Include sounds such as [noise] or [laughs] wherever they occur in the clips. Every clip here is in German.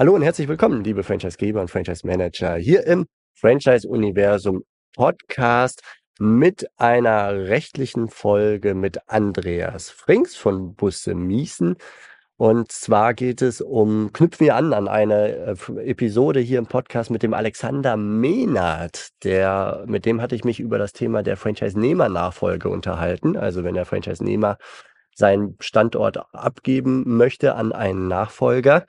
Hallo und herzlich willkommen, liebe Franchisegeber und Franchise Manager, hier im Franchise Universum Podcast mit einer rechtlichen Folge mit Andreas Frings von Busse Miesen. Und zwar geht es um, knüpfen wir an an eine äh, Episode hier im Podcast mit dem Alexander Mehnert, der, mit dem hatte ich mich über das Thema der Franchise-Nehmer-Nachfolge unterhalten. Also wenn der Franchise-Nehmer seinen Standort abgeben möchte an einen Nachfolger.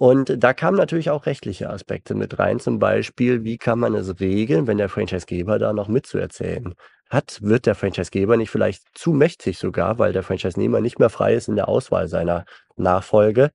Und da kamen natürlich auch rechtliche Aspekte mit rein. Zum Beispiel, wie kann man es regeln, wenn der Franchisegeber da noch mitzuerzählen hat? Wird der Franchisegeber nicht vielleicht zu mächtig sogar, weil der Franchise-Nehmer nicht mehr frei ist in der Auswahl seiner Nachfolge.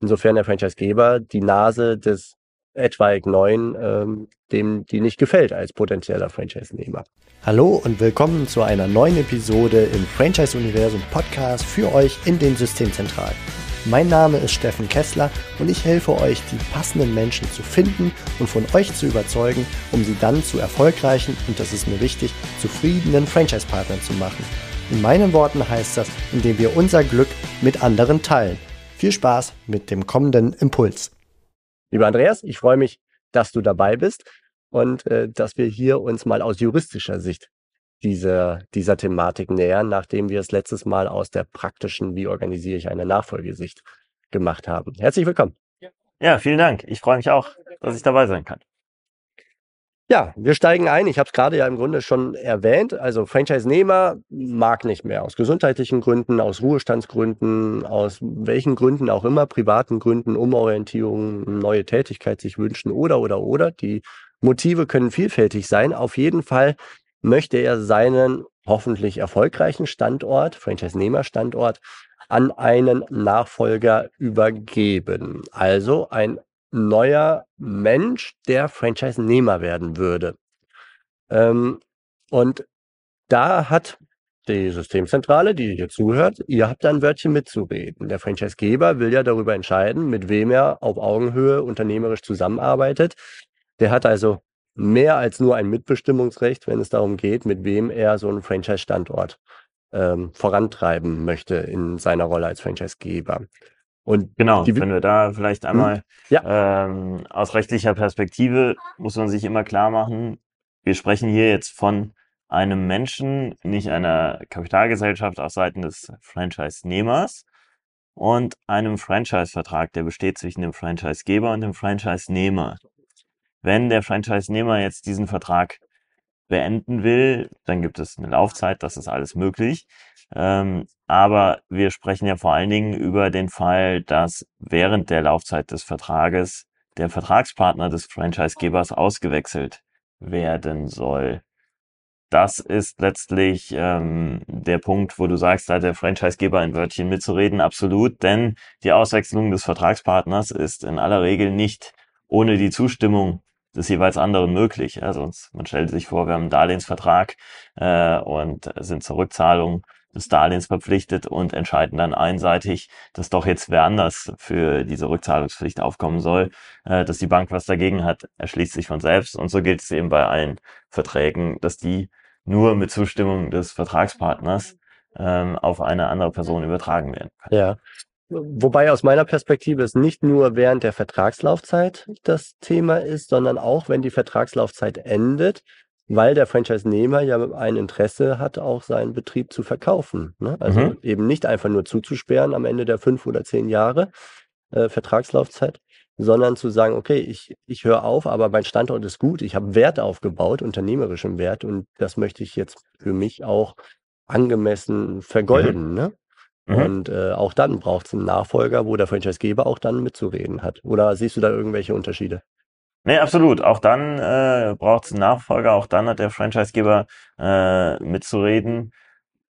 Insofern der Franchisegeber die Nase des etwaig neuen, ähm, dem die nicht gefällt als potenzieller Franchise-Nehmer. Hallo und willkommen zu einer neuen Episode im Franchise-Universum Podcast für euch in den Systemzentralen. Mein Name ist Steffen Kessler und ich helfe euch, die passenden Menschen zu finden und von euch zu überzeugen, um sie dann zu erfolgreichen und das ist mir wichtig, zufriedenen Franchise-Partnern zu machen. In meinen Worten heißt das, indem wir unser Glück mit anderen teilen. Viel Spaß mit dem kommenden Impuls. Lieber Andreas, ich freue mich, dass du dabei bist und äh, dass wir hier uns mal aus juristischer Sicht dieser, dieser Thematik nähern, nachdem wir es letztes Mal aus der praktischen, wie organisiere ich eine Nachfolgesicht gemacht haben. Herzlich willkommen. Ja, vielen Dank. Ich freue mich auch, dass ich dabei sein kann. Ja, wir steigen ein. Ich habe es gerade ja im Grunde schon erwähnt. Also Franchise-Nehmer mag nicht mehr aus gesundheitlichen Gründen, aus Ruhestandsgründen, aus welchen Gründen auch immer, privaten Gründen, Umorientierung, neue Tätigkeit sich wünschen oder oder oder. Die Motive können vielfältig sein. Auf jeden Fall möchte er seinen hoffentlich erfolgreichen Standort, Franchise-Nehmer-Standort, an einen Nachfolger übergeben. Also ein neuer Mensch, der Franchise-Nehmer werden würde. Ähm, und da hat die Systemzentrale, die hier zuhört, ihr habt da ein Wörtchen mitzureden. Der Franchisegeber will ja darüber entscheiden, mit wem er auf Augenhöhe unternehmerisch zusammenarbeitet. Der hat also mehr als nur ein Mitbestimmungsrecht, wenn es darum geht, mit wem er so einen Franchise-Standort ähm, vorantreiben möchte in seiner Rolle als Franchisegeber. Und genau, wenn wir da vielleicht hm? einmal ja. ähm, aus rechtlicher Perspektive muss man sich immer klar machen, wir sprechen hier jetzt von einem Menschen, nicht einer Kapitalgesellschaft aus Seiten des Franchise-Nehmers und einem Franchise-Vertrag, der besteht zwischen dem Franchise-Geber und dem Franchise-Nehmer. Wenn der Franchise-Nehmer jetzt diesen Vertrag beenden will, dann gibt es eine Laufzeit, das ist alles möglich. Ähm, aber wir sprechen ja vor allen Dingen über den Fall, dass während der Laufzeit des Vertrages der Vertragspartner des Franchisegebers ausgewechselt werden soll. Das ist letztlich ähm, der Punkt, wo du sagst, da hat der Franchisegeber ein Wörtchen mitzureden, absolut, denn die Auswechslung des Vertragspartners ist in aller Regel nicht ohne die Zustimmung des jeweils anderen möglich. Ja, sonst, man stellt sich vor, wir haben einen Darlehensvertrag äh, und sind zur Rückzahlung des Darlehens verpflichtet und entscheiden dann einseitig, dass doch jetzt wer anders für diese Rückzahlungspflicht aufkommen soll, äh, dass die Bank was dagegen hat, erschließt sich von selbst. Und so gilt es eben bei allen Verträgen, dass die nur mit Zustimmung des Vertragspartners ähm, auf eine andere Person übertragen werden kann. Ja. Wobei aus meiner Perspektive es nicht nur während der Vertragslaufzeit das Thema ist, sondern auch wenn die Vertragslaufzeit endet, weil der Franchise-Nehmer ja ein Interesse hat, auch seinen Betrieb zu verkaufen. Ne? Also mhm. eben nicht einfach nur zuzusperren am Ende der fünf oder zehn Jahre äh, Vertragslaufzeit, sondern zu sagen, okay, ich, ich höre auf, aber mein Standort ist gut, ich habe Wert aufgebaut, unternehmerischen Wert und das möchte ich jetzt für mich auch angemessen vergolden. Mhm. Ne? Mhm. Und äh, auch dann braucht es einen Nachfolger, wo der Franchisegeber auch dann mitzureden hat. Oder siehst du da irgendwelche Unterschiede? Nee, absolut. Auch dann äh, braucht es einen Nachfolger, auch dann hat der Franchisegeber äh, mitzureden.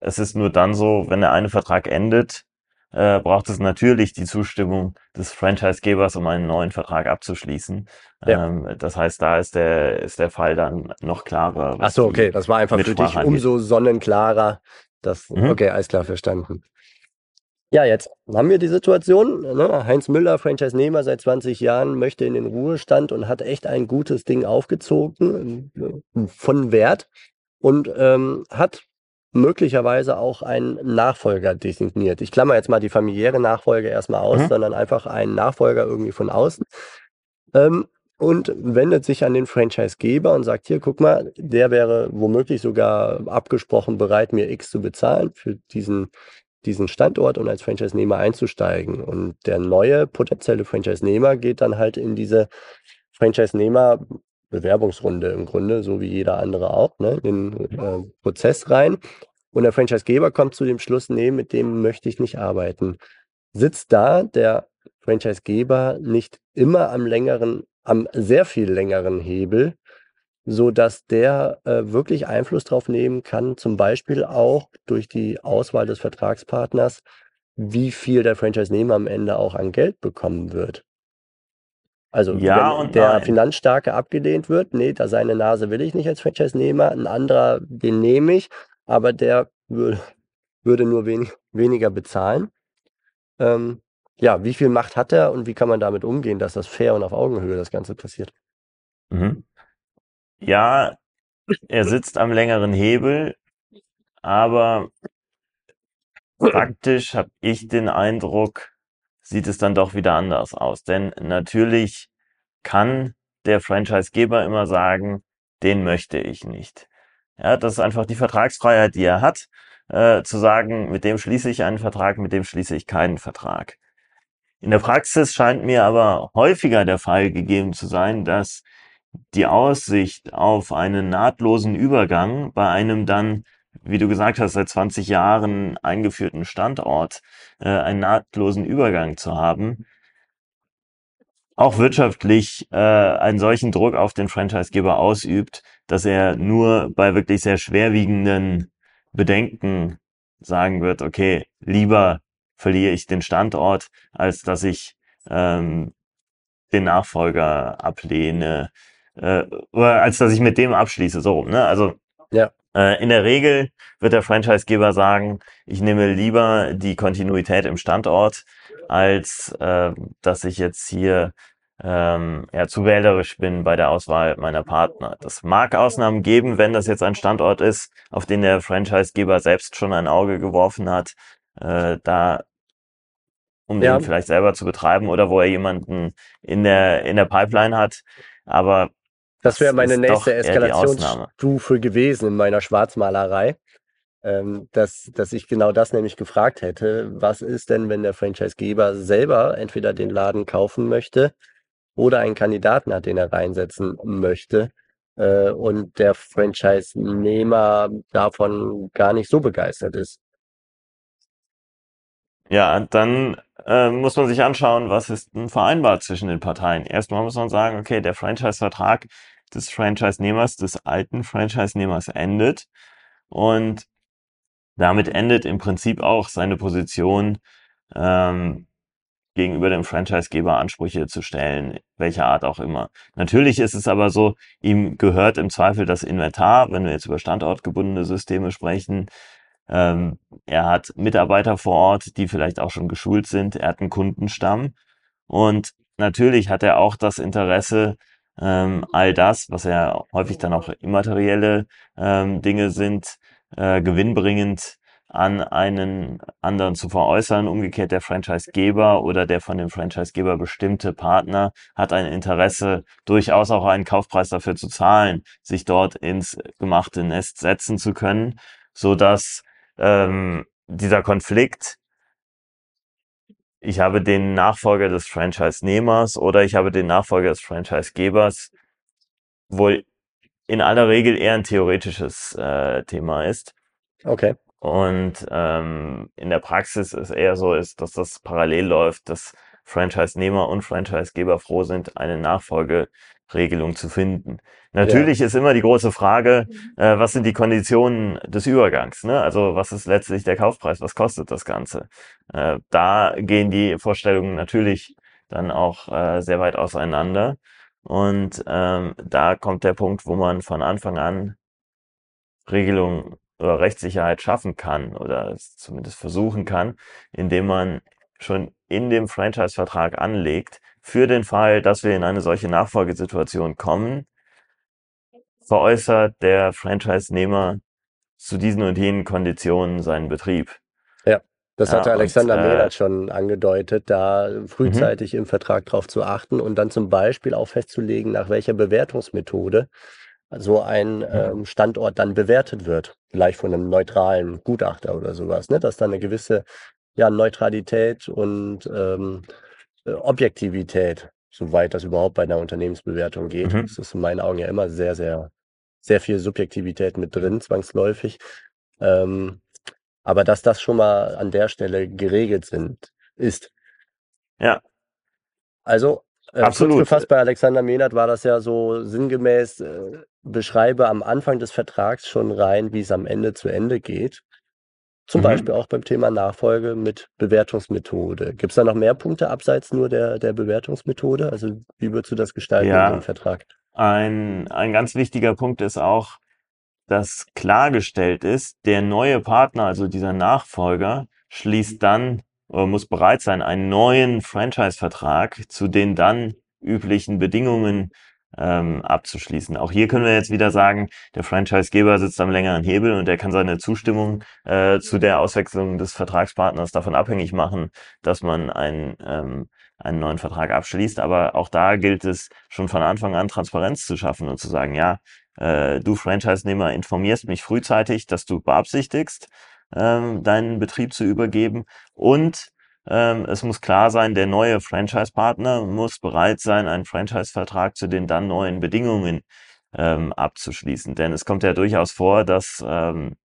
Es ist nur dann so, wenn der eine Vertrag endet, äh, braucht es natürlich die Zustimmung des Franchisegebers, um einen neuen Vertrag abzuschließen. Ja. Ähm, das heißt, da ist der, ist der Fall dann noch klarer. Ach so, okay, das war einfach für dich umso sonnenklarer. Das, mhm. Okay, alles klar, verstanden. Ja, jetzt haben wir die Situation, ne? Heinz Müller, Franchise-Nehmer seit 20 Jahren, möchte in den Ruhestand und hat echt ein gutes Ding aufgezogen, von Wert und ähm, hat möglicherweise auch einen Nachfolger designiert. Ich klammer jetzt mal die familiäre Nachfolge erstmal aus, mhm. sondern einfach einen Nachfolger irgendwie von außen. Ähm, und wendet sich an den Franchisegeber und sagt, hier, guck mal, der wäre womöglich sogar abgesprochen bereit, mir X zu bezahlen für diesen, diesen Standort und als Franchise-Nehmer einzusteigen. Und der neue potenzielle Franchise-Nehmer geht dann halt in diese Franchise-Nehmer Bewerbungsrunde im Grunde, so wie jeder andere auch, ne, in den äh, Prozess rein. Und der Franchisegeber kommt zu dem Schluss, nee, mit dem möchte ich nicht arbeiten. Sitzt da der Franchisegeber nicht immer am längeren, am sehr viel längeren Hebel, so dass der äh, wirklich Einfluss drauf nehmen kann, zum Beispiel auch durch die Auswahl des Vertragspartners, wie viel der Franchise-Nehmer am Ende auch an Geld bekommen wird. Also ja wenn der nein. Finanzstarke abgelehnt wird, nee, da seine Nase will ich nicht als Franchise-Nehmer, ein anderer, den nehme ich, aber der würde, würde nur wenig, weniger bezahlen. Ähm, ja, wie viel Macht hat er und wie kann man damit umgehen, dass das fair und auf Augenhöhe das Ganze passiert? Mhm. Ja, er sitzt am längeren Hebel, aber praktisch habe ich den Eindruck, sieht es dann doch wieder anders aus. Denn natürlich kann der Franchisegeber immer sagen, den möchte ich nicht. Ja, das ist einfach die Vertragsfreiheit, die er hat, äh, zu sagen, mit dem schließe ich einen Vertrag, mit dem schließe ich keinen Vertrag. In der Praxis scheint mir aber häufiger der Fall gegeben zu sein, dass die Aussicht auf einen nahtlosen Übergang bei einem dann wie du gesagt hast, seit 20 Jahren eingeführten Standort äh, einen nahtlosen Übergang zu haben, auch wirtschaftlich äh, einen solchen Druck auf den Franchisegeber ausübt, dass er nur bei wirklich sehr schwerwiegenden Bedenken sagen wird, okay, lieber verliere ich den Standort, als dass ich ähm, den Nachfolger ablehne, äh, oder als dass ich mit dem abschließe, so rum. Ne? Also ja. Äh, in der Regel wird der Franchisegeber sagen, ich nehme lieber die Kontinuität im Standort, als äh, dass ich jetzt hier ähm, ja, zu wählerisch bin bei der Auswahl meiner Partner. Das mag Ausnahmen geben, wenn das jetzt ein Standort ist, auf den der Franchisegeber selbst schon ein Auge geworfen hat, äh, da um ja. den vielleicht selber zu betreiben oder wo er jemanden in der in der Pipeline hat. Aber das wäre meine nächste Eskalationsstufe gewesen in meiner Schwarzmalerei, ähm, dass, dass ich genau das nämlich gefragt hätte. Was ist denn, wenn der Franchisegeber selber entweder den Laden kaufen möchte oder einen Kandidaten hat, den er reinsetzen möchte äh, und der Franchise-Nehmer davon gar nicht so begeistert ist? Ja, dann äh, muss man sich anschauen, was ist denn vereinbart zwischen den Parteien. Erstmal muss man sagen, okay, der Franchise-Vertrag des Franchise-Nehmers, des alten Franchise-Nehmers endet. Und damit endet im Prinzip auch seine Position, ähm, gegenüber dem Franchisegeber Ansprüche zu stellen, welcher Art auch immer. Natürlich ist es aber so, ihm gehört im Zweifel das Inventar, wenn wir jetzt über standortgebundene Systeme sprechen. Ähm, er hat Mitarbeiter vor Ort, die vielleicht auch schon geschult sind. Er hat einen Kundenstamm. Und natürlich hat er auch das Interesse, ähm, all das, was ja häufig dann auch immaterielle ähm, Dinge sind, äh, gewinnbringend an einen anderen zu veräußern. Umgekehrt der Franchisegeber oder der von dem Franchisegeber bestimmte Partner hat ein Interesse, durchaus auch einen Kaufpreis dafür zu zahlen, sich dort ins gemachte Nest setzen zu können, so dass ähm, dieser Konflikt ich habe den Nachfolger des Franchise-Nehmers oder ich habe den Nachfolger des Franchise-Gebers, wohl in aller Regel eher ein theoretisches äh, Thema ist. Okay. Und ähm, in der Praxis ist eher so ist, dass das parallel läuft, dass Franchise-Nehmer und Franchise-Geber froh sind, eine Nachfolgeregelung zu finden. Natürlich ja. ist immer die große Frage, äh, was sind die Konditionen des Übergangs? Ne? Also was ist letztlich der Kaufpreis? Was kostet das Ganze? Äh, da gehen die Vorstellungen natürlich dann auch äh, sehr weit auseinander. Und ähm, da kommt der Punkt, wo man von Anfang an Regelungen oder Rechtssicherheit schaffen kann oder es zumindest versuchen kann, indem man schon in dem Franchise-Vertrag anlegt, für den Fall, dass wir in eine solche Nachfolgesituation kommen, veräußert der Franchise-Nehmer zu diesen und jenen Konditionen seinen Betrieb. Ja, das ja, hatte Alexander Mehnert äh, schon angedeutet, da frühzeitig mhm. im Vertrag darauf zu achten und dann zum Beispiel auch festzulegen, nach welcher Bewertungsmethode so ein ähm, Standort dann bewertet wird. Vielleicht von einem neutralen Gutachter oder sowas, ne? dass da eine gewisse ja, Neutralität und ähm, äh, Objektivität, soweit das überhaupt bei einer Unternehmensbewertung geht. Mhm. Das ist in meinen Augen ja immer sehr, sehr, sehr viel Subjektivität mit drin, zwangsläufig. Ähm, aber dass das schon mal an der Stelle geregelt sind, ist. Ja. Also, äh, Absolut. gefasst bei Alexander Mehnert war das ja so sinngemäß, äh, beschreibe am Anfang des Vertrags schon rein, wie es am Ende zu Ende geht. Zum mhm. Beispiel auch beim Thema Nachfolge mit Bewertungsmethode. Gibt es da noch mehr Punkte abseits nur der, der Bewertungsmethode? Also wie würdest du das gestalten ja, in dem Vertrag? Ein, ein ganz wichtiger Punkt ist auch, dass klargestellt ist, der neue Partner, also dieser Nachfolger, schließt dann oder muss bereit sein, einen neuen Franchise-Vertrag zu den dann üblichen Bedingungen ähm, abzuschließen. Auch hier können wir jetzt wieder sagen, der Franchisegeber sitzt am längeren Hebel und er kann seine Zustimmung äh, zu der Auswechslung des Vertragspartners davon abhängig machen, dass man einen, ähm, einen neuen Vertrag abschließt. Aber auch da gilt es schon von Anfang an Transparenz zu schaffen und zu sagen, ja, äh, du Franchise-Nehmer informierst mich frühzeitig, dass du beabsichtigst, ähm, deinen Betrieb zu übergeben und ähm, es muss klar sein, der neue Franchise-Partner muss bereit sein, einen Franchise-Vertrag zu den dann neuen Bedingungen ähm, abzuschließen. Denn es kommt ja durchaus vor, dass ähm,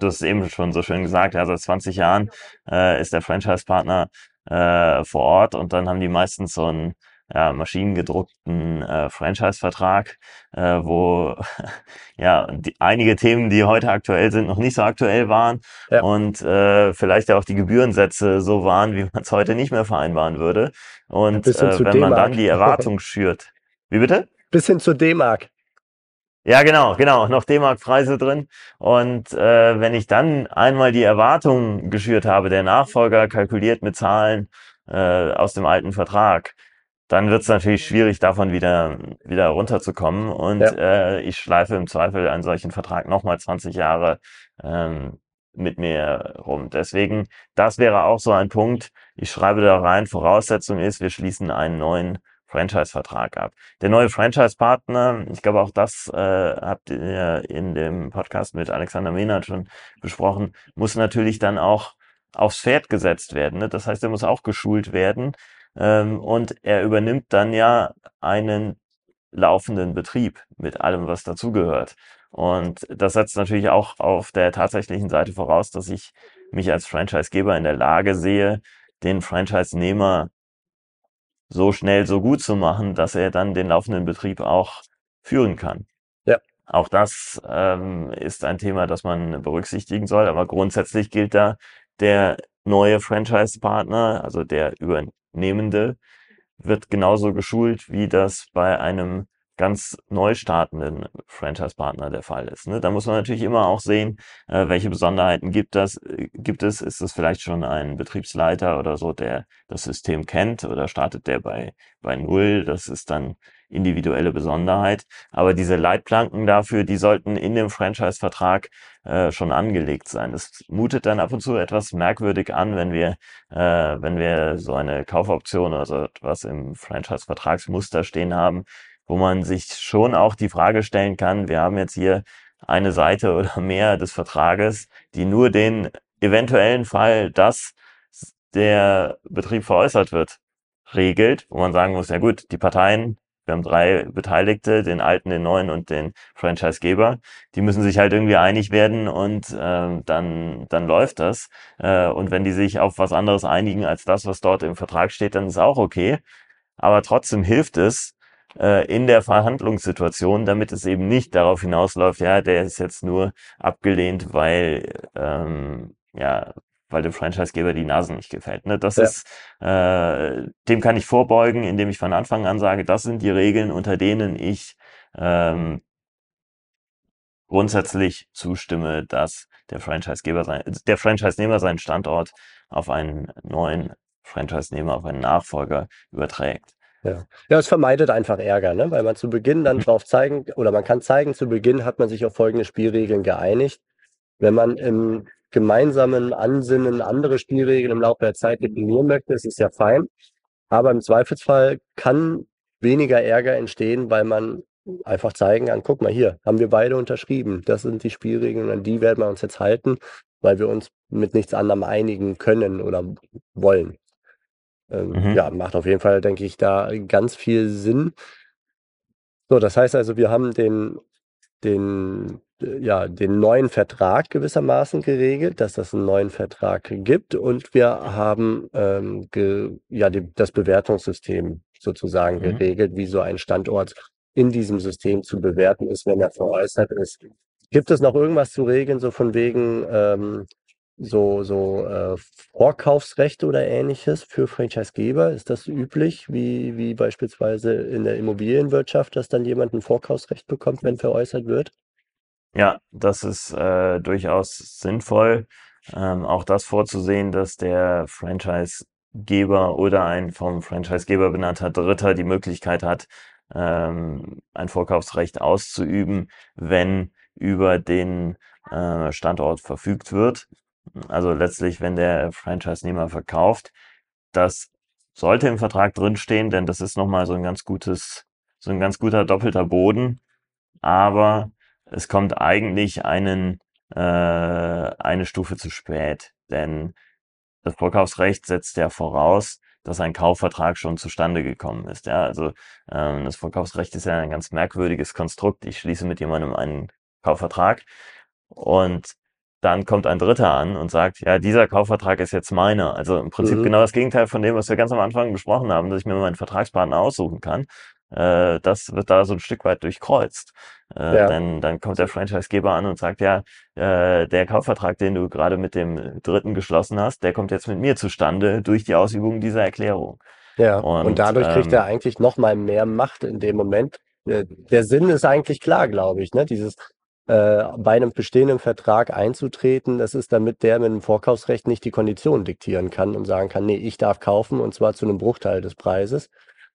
du hast eben schon so schön gesagt, ja, seit 20 Jahren äh, ist der Franchise-Partner äh, vor Ort und dann haben die meistens so ein ja, maschinengedruckten äh, Franchise-Vertrag, äh, wo [laughs] ja die, einige Themen, die heute aktuell sind, noch nicht so aktuell waren ja. und äh, vielleicht auch die Gebührensätze so waren, wie man es heute nicht mehr vereinbaren würde. Und äh, wenn man dann die Erwartung schürt. Wie bitte? Bis hin zu D-Mark. Ja, genau, genau, noch D-Mark-Preise drin. Und äh, wenn ich dann einmal die Erwartung geschürt habe, der Nachfolger kalkuliert mit Zahlen äh, aus dem alten Vertrag, dann wird es natürlich schwierig, davon wieder, wieder runterzukommen. Und ja. äh, ich schleife im Zweifel einen solchen Vertrag nochmal 20 Jahre ähm, mit mir rum. Deswegen, das wäre auch so ein Punkt. Ich schreibe da rein, Voraussetzung ist, wir schließen einen neuen Franchise-Vertrag ab. Der neue Franchise-Partner, ich glaube auch das äh, habt ihr in dem Podcast mit Alexander Mehnert schon besprochen, muss natürlich dann auch aufs Pferd gesetzt werden. Ne? Das heißt, er muss auch geschult werden ähm, und er übernimmt dann ja einen laufenden Betrieb mit allem, was dazugehört. Und das setzt natürlich auch auf der tatsächlichen Seite voraus, dass ich mich als Franchisegeber in der Lage sehe, den Franchise-Nehmer so schnell, so gut zu machen, dass er dann den laufenden Betrieb auch führen kann. Ja. Auch das ähm, ist ein Thema, das man berücksichtigen soll. Aber grundsätzlich gilt da, der neue Franchise-Partner, also der über Nehmende wird genauso geschult, wie das bei einem ganz neu startenden Franchise-Partner der Fall ist. Ne? Da muss man natürlich immer auch sehen, äh, welche Besonderheiten gibt das, äh, gibt es. Ist es vielleicht schon ein Betriebsleiter oder so, der das System kennt oder startet der bei, bei Null? Das ist dann individuelle Besonderheit. Aber diese Leitplanken dafür, die sollten in dem Franchise-Vertrag äh, schon angelegt sein. Das mutet dann ab und zu etwas merkwürdig an, wenn wir, äh, wenn wir so eine Kaufoption oder so etwas im Franchise-Vertragsmuster stehen haben, wo man sich schon auch die Frage stellen kann, wir haben jetzt hier eine Seite oder [laughs] mehr des Vertrages, die nur den eventuellen Fall, dass der Betrieb veräußert wird, regelt, wo man sagen muss, ja gut, die Parteien wir haben drei Beteiligte, den alten, den neuen und den Franchisegeber. Die müssen sich halt irgendwie einig werden und äh, dann, dann läuft das. Äh, und wenn die sich auf was anderes einigen als das, was dort im Vertrag steht, dann ist auch okay. Aber trotzdem hilft es äh, in der Verhandlungssituation, damit es eben nicht darauf hinausläuft, ja, der ist jetzt nur abgelehnt, weil ähm, ja, weil dem Franchisegeber die Nase nicht gefällt. Ne? Das ja. ist, äh, dem kann ich vorbeugen, indem ich von Anfang an sage, das sind die Regeln, unter denen ich ähm, grundsätzlich zustimme, dass der Franchisegeber sein, der Franchise-Nehmer seinen Standort auf einen neuen Franchise-Nehmer, auf einen Nachfolger überträgt. Ja. ja, es vermeidet einfach Ärger, ne? weil man zu Beginn dann mhm. drauf zeigen, oder man kann zeigen, zu Beginn hat man sich auf folgende Spielregeln geeinigt wenn man im gemeinsamen Ansinnen andere Spielregeln im Laufe der Zeit definieren möchte, ist es ja fein. Aber im Zweifelsfall kann weniger Ärger entstehen, weil man einfach zeigen kann, guck mal hier, haben wir beide unterschrieben. Das sind die Spielregeln, an die werden wir uns jetzt halten, weil wir uns mit nichts anderem einigen können oder wollen. Ähm, mhm. Ja, macht auf jeden Fall, denke ich, da ganz viel Sinn. So, das heißt also, wir haben den, den, ja, den neuen Vertrag gewissermaßen geregelt, dass das einen neuen Vertrag gibt und wir haben ähm, ge, ja, die, das Bewertungssystem sozusagen mhm. geregelt, wie so ein Standort in diesem System zu bewerten ist, wenn er veräußert ist. Gibt es noch irgendwas zu regeln, so von wegen ähm, so, so äh, Vorkaufsrechte oder ähnliches für Franchisegeber? Ist das üblich, wie, wie beispielsweise in der Immobilienwirtschaft, dass dann jemand ein Vorkaufsrecht bekommt, wenn veräußert wird? Ja, das ist äh, durchaus sinnvoll, ähm, auch das vorzusehen, dass der Franchisegeber oder ein vom Franchisegeber benannter Dritter die Möglichkeit hat, ähm, ein Vorkaufsrecht auszuüben, wenn über den äh, Standort verfügt wird. Also letztlich, wenn der Franchise-Nehmer verkauft, das sollte im Vertrag drinstehen, denn das ist nochmal so ein ganz gutes, so ein ganz guter doppelter Boden. Aber es kommt eigentlich einen, äh, eine Stufe zu spät, denn das Vorkaufsrecht setzt ja voraus, dass ein Kaufvertrag schon zustande gekommen ist. Ja, also ähm, das Vorkaufsrecht ist ja ein ganz merkwürdiges Konstrukt. Ich schließe mit jemandem einen Kaufvertrag und dann kommt ein Dritter an und sagt, ja, dieser Kaufvertrag ist jetzt meiner. Also im Prinzip mhm. genau das Gegenteil von dem, was wir ganz am Anfang besprochen haben, dass ich mir meinen Vertragspartner aussuchen kann. Äh, das wird da so ein Stück weit durchkreuzt. Äh, ja. Dann, dann kommt der Franchisegeber an und sagt, ja, äh, der Kaufvertrag, den du gerade mit dem Dritten geschlossen hast, der kommt jetzt mit mir zustande durch die Ausübung dieser Erklärung. Ja, und, und dadurch kriegt ähm, er eigentlich noch mal mehr Macht in dem Moment. Äh, der Sinn ist eigentlich klar, glaube ich, ne? Dieses äh, bei einem bestehenden Vertrag einzutreten. Das ist damit der mit dem Vorkaufsrecht nicht die Konditionen diktieren kann und sagen kann, nee, ich darf kaufen und zwar zu einem Bruchteil des Preises,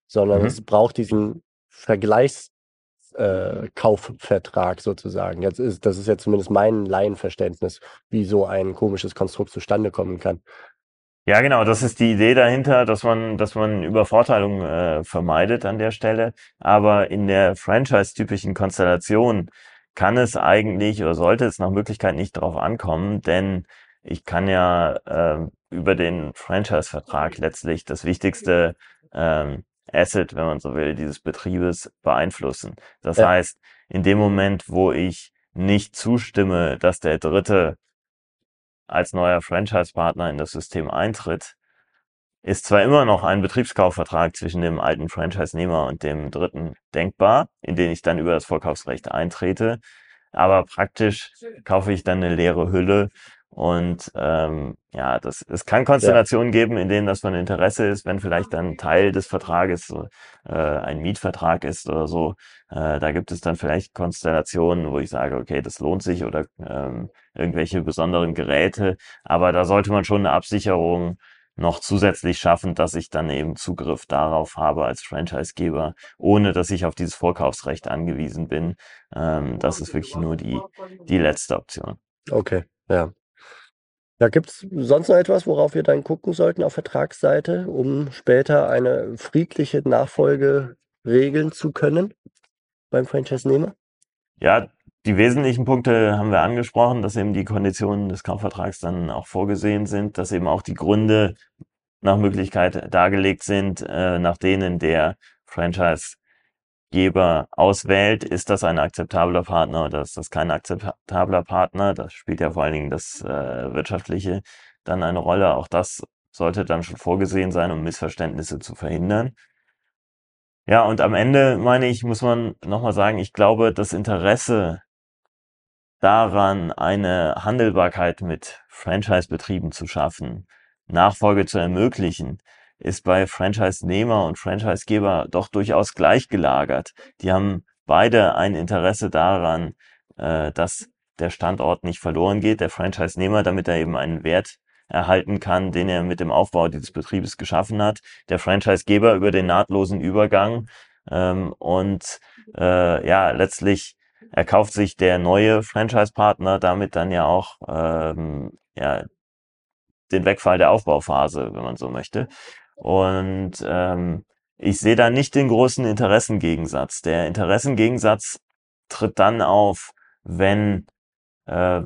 sondern mhm. es braucht diesen Vergleichskaufvertrag äh, sozusagen. Jetzt ist, das ist ja zumindest mein Laienverständnis, wie so ein komisches Konstrukt zustande kommen kann. Ja, genau, das ist die Idee dahinter, dass man, dass man Übervorteilung äh, vermeidet an der Stelle. Aber in der franchise-typischen Konstellation kann es eigentlich oder sollte es nach Möglichkeit nicht darauf ankommen, denn ich kann ja äh, über den Franchise-Vertrag letztlich das wichtigste ähm, Asset, wenn man so will, dieses Betriebes beeinflussen. Das ja. heißt, in dem Moment, wo ich nicht zustimme, dass der Dritte als neuer Franchise-Partner in das System eintritt, ist zwar immer noch ein Betriebskaufvertrag zwischen dem alten Franchise-Nehmer und dem dritten denkbar, in den ich dann über das Vorkaufsrecht eintrete, aber praktisch kaufe ich dann eine leere Hülle und ähm, ja, das, es kann Konstellationen ja. geben, in denen das von Interesse ist, wenn vielleicht dann Teil des Vertrages äh, ein Mietvertrag ist oder so. Äh, da gibt es dann vielleicht Konstellationen, wo ich sage, okay, das lohnt sich oder ähm, irgendwelche besonderen Geräte. Aber da sollte man schon eine Absicherung noch zusätzlich schaffen, dass ich dann eben Zugriff darauf habe als Franchisegeber, ohne dass ich auf dieses Vorkaufsrecht angewiesen bin. Ähm, das ist wirklich nur die, die letzte Option. Okay, ja. Ja, gibt es sonst noch etwas, worauf wir dann gucken sollten auf Vertragsseite, um später eine friedliche Nachfolge regeln zu können beim Franchise-Nehmer? Ja, die wesentlichen Punkte haben wir angesprochen, dass eben die Konditionen des Kaufvertrags dann auch vorgesehen sind, dass eben auch die Gründe nach Möglichkeit dargelegt sind, äh, nach denen der Franchisegeber auswählt. Ist das ein akzeptabler Partner oder ist das kein akzeptabler Partner? Das spielt ja vor allen Dingen das äh, Wirtschaftliche dann eine Rolle. Auch das sollte dann schon vorgesehen sein, um Missverständnisse zu verhindern. Ja, und am Ende, meine ich, muss man nochmal sagen, ich glaube, das Interesse daran, eine Handelbarkeit mit Franchise-Betrieben zu schaffen, Nachfolge zu ermöglichen, ist bei Franchise-Nehmer und Franchise-Geber doch durchaus gleichgelagert. Die haben beide ein Interesse daran, äh, dass der Standort nicht verloren geht, der Franchise-Nehmer, damit er eben einen Wert erhalten kann, den er mit dem Aufbau dieses Betriebes geschaffen hat, der Franchise-Geber über den nahtlosen Übergang ähm, und äh, ja, letztlich erkauft sich der neue Franchise-Partner damit dann ja auch ähm, ja, den Wegfall der Aufbauphase, wenn man so möchte. Und ähm, ich sehe da nicht den großen Interessengegensatz. Der Interessengegensatz tritt dann auf, wenn äh,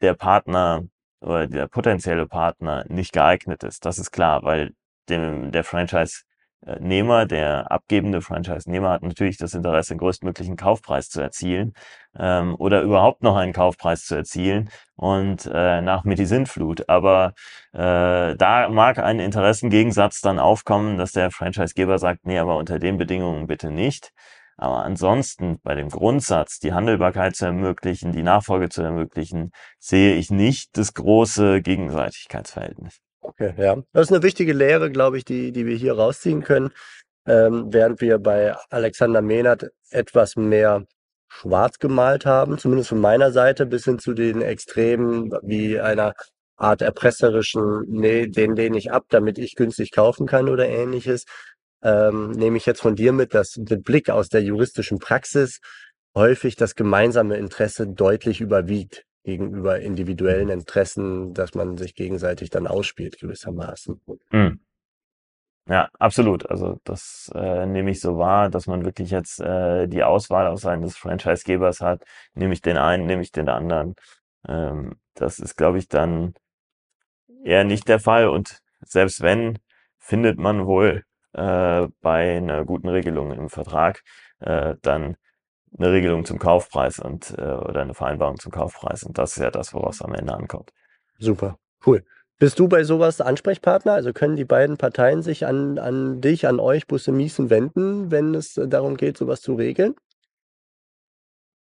der Partner oder der potenzielle Partner nicht geeignet ist. Das ist klar, weil dem, der Franchise Nehmer, der abgebende Franchise-Nehmer hat natürlich das Interesse, den größtmöglichen Kaufpreis zu erzielen ähm, oder überhaupt noch einen Kaufpreis zu erzielen und äh, nach mir die Sintflut. Aber äh, da mag ein Interessengegensatz dann aufkommen, dass der Franchisegeber sagt, nee, aber unter den Bedingungen bitte nicht. Aber ansonsten bei dem Grundsatz, die Handelbarkeit zu ermöglichen, die Nachfolge zu ermöglichen, sehe ich nicht das große Gegenseitigkeitsverhältnis. Okay, ja. Das ist eine wichtige Lehre, glaube ich, die, die wir hier rausziehen können. Ähm, während wir bei Alexander Mehnert etwas mehr schwarz gemalt haben, zumindest von meiner Seite, bis hin zu den Extremen wie einer Art erpresserischen, nee, den lehne ich ab, damit ich günstig kaufen kann oder ähnliches, ähm, nehme ich jetzt von dir mit, dass mit Blick aus der juristischen Praxis häufig das gemeinsame Interesse deutlich überwiegt gegenüber individuellen Interessen, dass man sich gegenseitig dann ausspielt gewissermaßen. Mhm. Ja, absolut. Also das äh, nehme ich so wahr, dass man wirklich jetzt äh, die Auswahl aus eines Franchisegebers hat. Nehme ich den einen, nehme ich den anderen. Ähm, das ist, glaube ich, dann eher nicht der Fall. Und selbst wenn, findet man wohl äh, bei einer guten Regelung im Vertrag äh, dann eine Regelung zum Kaufpreis und äh, oder eine Vereinbarung zum Kaufpreis. Und das ist ja das, woraus am Ende ankommt. Super, cool. Bist du bei sowas Ansprechpartner? Also können die beiden Parteien sich an, an dich, an euch, Busse Miesen wenden, wenn es darum geht, sowas zu regeln?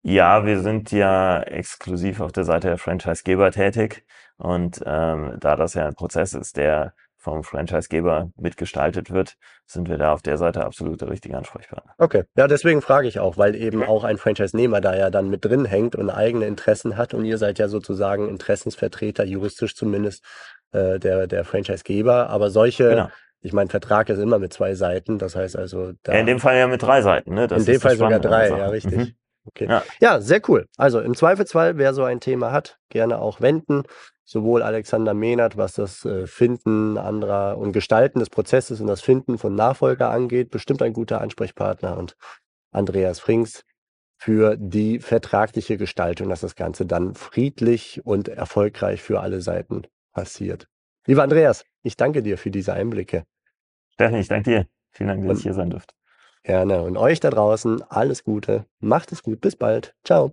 Ja, wir sind ja exklusiv auf der Seite der Franchisegeber tätig. Und ähm, da das ja ein Prozess ist, der vom Franchisegeber mitgestaltet wird, sind wir da auf der Seite absolut der richtige Ansprechpartner. Okay, ja, deswegen frage ich auch, weil eben auch ein Franchise-Nehmer da ja dann mit drin hängt und eigene Interessen hat und ihr seid ja sozusagen Interessensvertreter, juristisch zumindest, äh, der, der Franchise-Geber. Aber solche, genau. ich meine, Vertrag ist immer mit zwei Seiten, das heißt also da. Ja, in dem Fall ja mit drei Seiten, ne? Das in dem Fall sogar drei, ja, richtig. Mhm. Okay. Ja. ja, sehr cool. Also im Zweifelsfall, wer so ein Thema hat, gerne auch wenden sowohl Alexander Mehnert, was das äh, Finden anderer und Gestalten des Prozesses und das Finden von Nachfolger angeht, bestimmt ein guter Ansprechpartner und Andreas Frings für die vertragliche Gestaltung, dass das Ganze dann friedlich und erfolgreich für alle Seiten passiert. Lieber Andreas, ich danke dir für diese Einblicke. Steffen, ich danke dir. Vielen Dank, dass ich hier sein durfte. Gerne. Und euch da draußen alles Gute. Macht es gut. Bis bald. Ciao.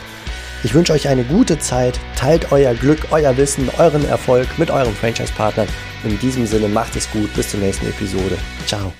Ich wünsche euch eine gute Zeit, teilt euer Glück, euer Wissen, euren Erfolg mit euren Franchise-Partnern. In diesem Sinne macht es gut, bis zur nächsten Episode. Ciao.